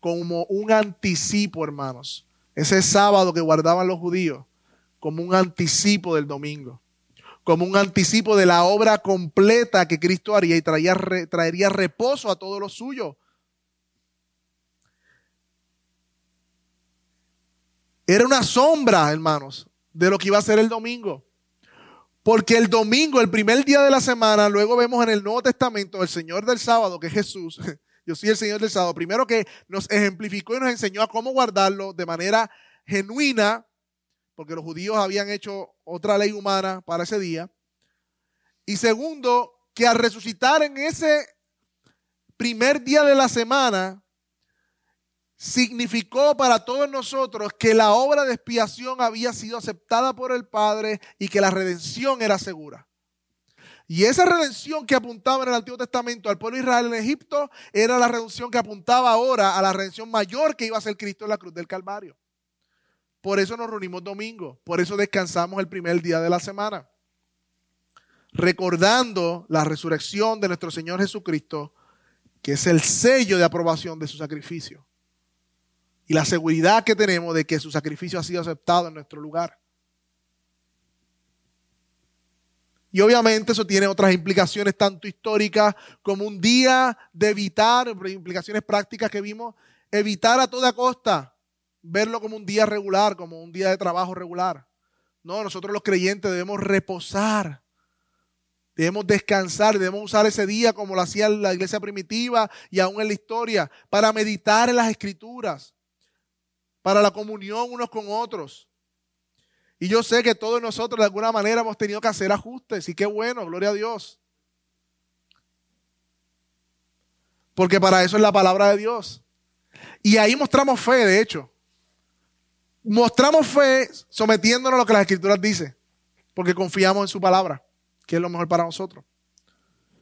como un anticipo, hermanos. Ese sábado que guardaban los judíos, como un anticipo del domingo, como un anticipo de la obra completa que Cristo haría y traería, reposo a todo lo suyo. Era una sombra, hermanos, de lo que iba a ser el domingo. Porque el domingo, el primer día de la semana, luego vemos en el Nuevo Testamento el Señor del sábado, que es Jesús. Yo soy el Señor del sábado. Primero que nos ejemplificó y nos enseñó a cómo guardarlo de manera genuina, porque los judíos habían hecho otra ley humana para ese día. Y segundo, que al resucitar en ese primer día de la semana, significó para todos nosotros que la obra de expiación había sido aceptada por el Padre y que la redención era segura. Y esa redención que apuntaba en el Antiguo Testamento al pueblo de Israel en Egipto era la redención que apuntaba ahora a la redención mayor que iba a ser Cristo en la cruz del Calvario. Por eso nos reunimos domingo, por eso descansamos el primer día de la semana, recordando la resurrección de nuestro Señor Jesucristo, que es el sello de aprobación de su sacrificio y la seguridad que tenemos de que su sacrificio ha sido aceptado en nuestro lugar. Y obviamente eso tiene otras implicaciones tanto históricas como un día de evitar, implicaciones prácticas que vimos, evitar a toda costa verlo como un día regular, como un día de trabajo regular. No, nosotros los creyentes debemos reposar, debemos descansar, debemos usar ese día como lo hacía la iglesia primitiva y aún en la historia, para meditar en las escrituras, para la comunión unos con otros. Y yo sé que todos nosotros de alguna manera hemos tenido que hacer ajustes y qué bueno, gloria a Dios. Porque para eso es la palabra de Dios. Y ahí mostramos fe, de hecho. Mostramos fe sometiéndonos a lo que las escrituras dicen, porque confiamos en su palabra, que es lo mejor para nosotros.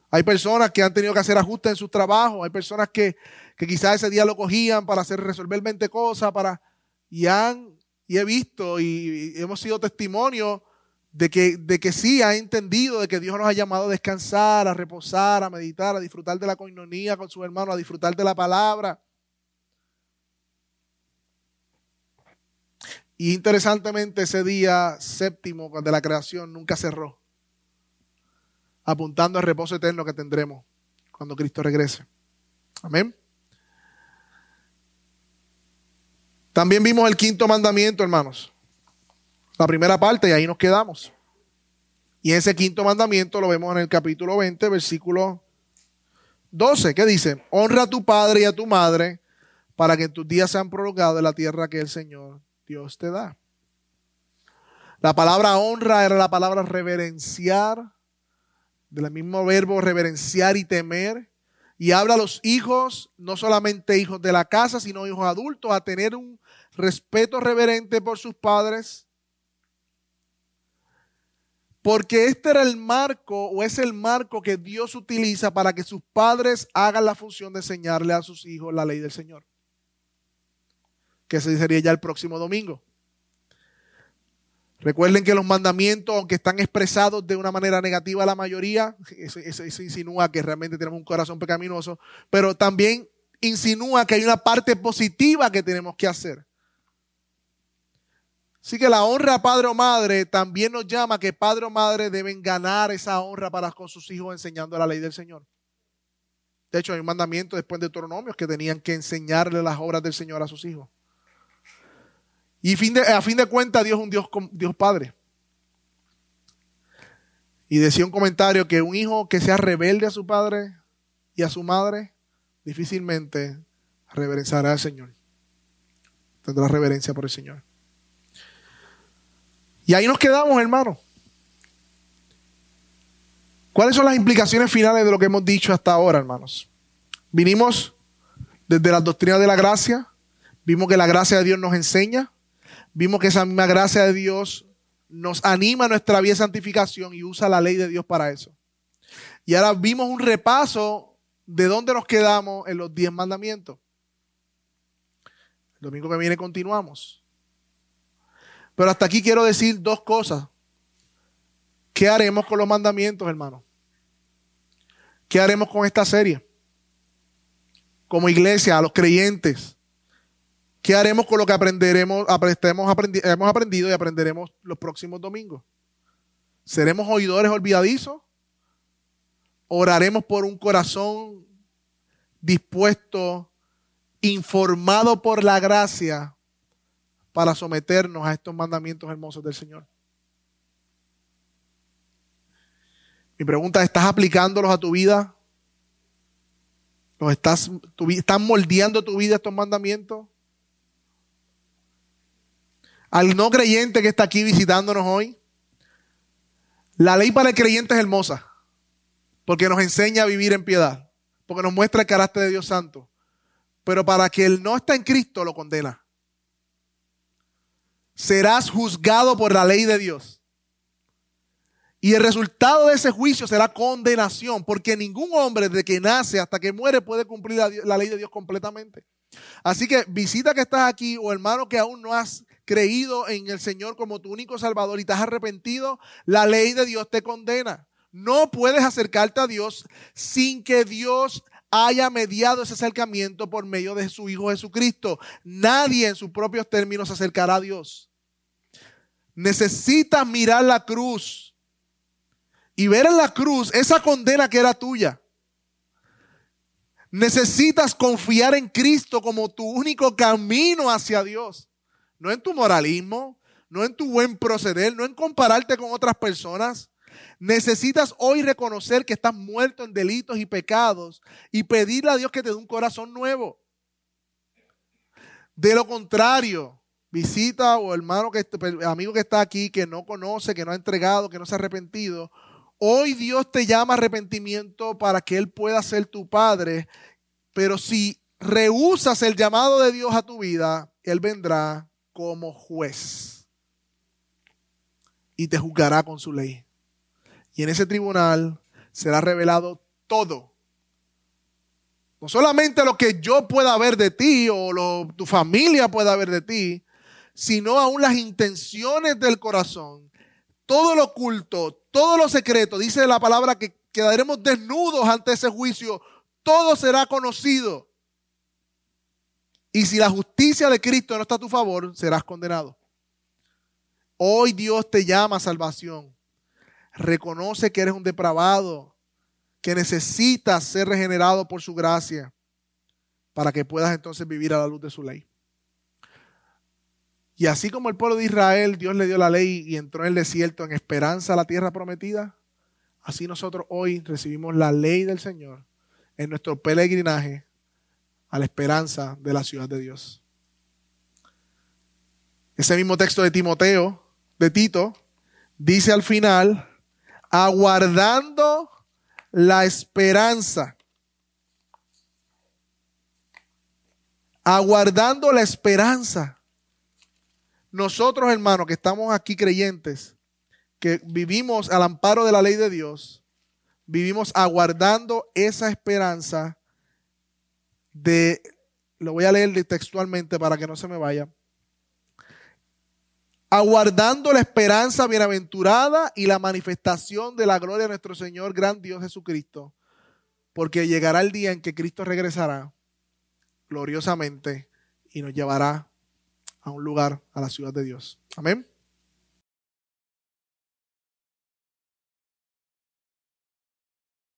Hay personas que han tenido que hacer ajustes en sus trabajos, hay personas que, que quizás ese día lo cogían para hacer resolver 20 cosas, para, y han, y he visto y, hemos sido testimonio de que, de que sí ha entendido de que Dios nos ha llamado a descansar, a reposar, a meditar, a disfrutar de la coinonía con sus hermanos, a disfrutar de la palabra. Y interesantemente ese día séptimo de la creación nunca cerró, apuntando al reposo eterno que tendremos cuando Cristo regrese. Amén. También vimos el quinto mandamiento, hermanos. La primera parte y ahí nos quedamos. Y ese quinto mandamiento lo vemos en el capítulo 20, versículo 12, que dice, honra a tu padre y a tu madre para que tus días sean prolongados en la tierra que el Señor Dios te da. La palabra honra era la palabra reverenciar, del mismo verbo reverenciar y temer. Y habla a los hijos, no solamente hijos de la casa, sino hijos adultos, a tener un respeto reverente por sus padres. Porque este era el marco o es el marco que Dios utiliza para que sus padres hagan la función de enseñarle a sus hijos la ley del Señor. Que se sería ya el próximo domingo. Recuerden que los mandamientos, aunque están expresados de una manera negativa la mayoría, eso, eso, insinúa que realmente tenemos un corazón pecaminoso, pero también insinúa que hay una parte positiva que tenemos que hacer. Así que la honra a padre o madre también nos llama que padre o madre deben ganar esa honra para con sus hijos enseñando la ley del Señor. De hecho, hay un mandamiento después de Deuteronomios que tenían que enseñarle las obras del Señor a sus hijos. Y a fin de cuentas, Dios es un Dios, Dios Padre. Y decía un comentario que un hijo que sea rebelde a su padre y a su madre, difícilmente reverenciará al Señor. Tendrá reverencia por el Señor. Y ahí nos quedamos, hermano. ¿Cuáles son las implicaciones finales de lo que hemos dicho hasta ahora, hermanos? Vinimos desde las doctrinas de la gracia, vimos que la gracia de Dios nos enseña, vimos que esa misma gracia de Dios nos anima a nuestra vida de santificación y usa la ley de Dios para eso. Y ahora vimos un repaso de dónde nos quedamos en los diez mandamientos. El domingo que viene continuamos. Pero hasta aquí quiero decir dos cosas. ¿Qué haremos con los mandamientos, hermano? ¿Qué haremos con esta serie? Como iglesia, a los creyentes. ¿Qué haremos con lo que aprenderemos, hemos aprendido y aprenderemos los próximos domingos? ¿Seremos oidores olvidadizos? ¿Oraremos por un corazón dispuesto, informado por la gracia para someternos a estos mandamientos hermosos del Señor? Mi pregunta, ¿estás aplicándolos a tu vida? ¿Los estás, ¿Están moldeando tu vida estos mandamientos? Al no creyente que está aquí visitándonos hoy, la ley para el creyente es hermosa, porque nos enseña a vivir en piedad, porque nos muestra el carácter de Dios Santo. Pero para él no está en Cristo, lo condena. Serás juzgado por la ley de Dios. Y el resultado de ese juicio será condenación, porque ningún hombre desde que nace hasta que muere puede cumplir la, ley de Dios completamente. Así que visita que estás aquí o hermano que aún no has creído en el Señor como tu único Salvador y te has arrepentido, la ley de Dios te condena. No puedes acercarte a Dios sin que Dios haya mediado ese acercamiento por medio de su Hijo Jesucristo. Nadie en sus propios términos se acercará a Dios. Necesitas mirar la cruz y ver en la cruz esa condena que era tuya. Necesitas confiar en Cristo como tu único camino hacia Dios. No en tu moralismo, no en tu buen proceder, no en compararte con otras personas. Necesitas hoy reconocer que estás muerto en delitos y pecados y pedirle a Dios que te dé un corazón nuevo. De lo contrario, visita o hermano que amigo que está aquí que no conoce, que no ha entregado, que no se ha arrepentido, Hoy Dios te llama arrepentimiento para que Él pueda ser tu Padre, pero si rehusas el llamado de Dios a tu vida, Él vendrá como juez y te juzgará con su ley. Y en ese tribunal será revelado todo. No solamente lo que yo pueda ver de ti o lo, tu familia pueda ver de ti, sino aún las intenciones del corazón, todo lo oculto, todo lo secreto, dice la palabra que quedaremos desnudos ante ese juicio, todo será conocido. Y si la justicia de Cristo no está a tu favor, serás condenado. Hoy Dios te llama a salvación. Reconoce que eres un depravado, que necesitas ser regenerado por su gracia, para que puedas entonces vivir a la luz de su ley. Y así como el pueblo de Israel, Dios le dio la ley y entró en el desierto en esperanza a la tierra prometida, así nosotros hoy recibimos la ley del Señor en nuestro peregrinaje a la esperanza de la ciudad de Dios. Ese mismo texto de Timoteo, de Tito, dice al final, aguardando la esperanza. Aguardando la esperanza. Nosotros, hermanos, que estamos aquí creyentes, que vivimos al amparo de la ley de Dios, vivimos aguardando esa esperanza de, lo voy a leer textualmente para que no se me vaya, aguardando la esperanza bienaventurada y la manifestación de la gloria de nuestro Señor, gran Dios Jesucristo, porque llegará el día en que Cristo regresará gloriosamente y nos llevará a un lugar, a la ciudad de Dios. Amén.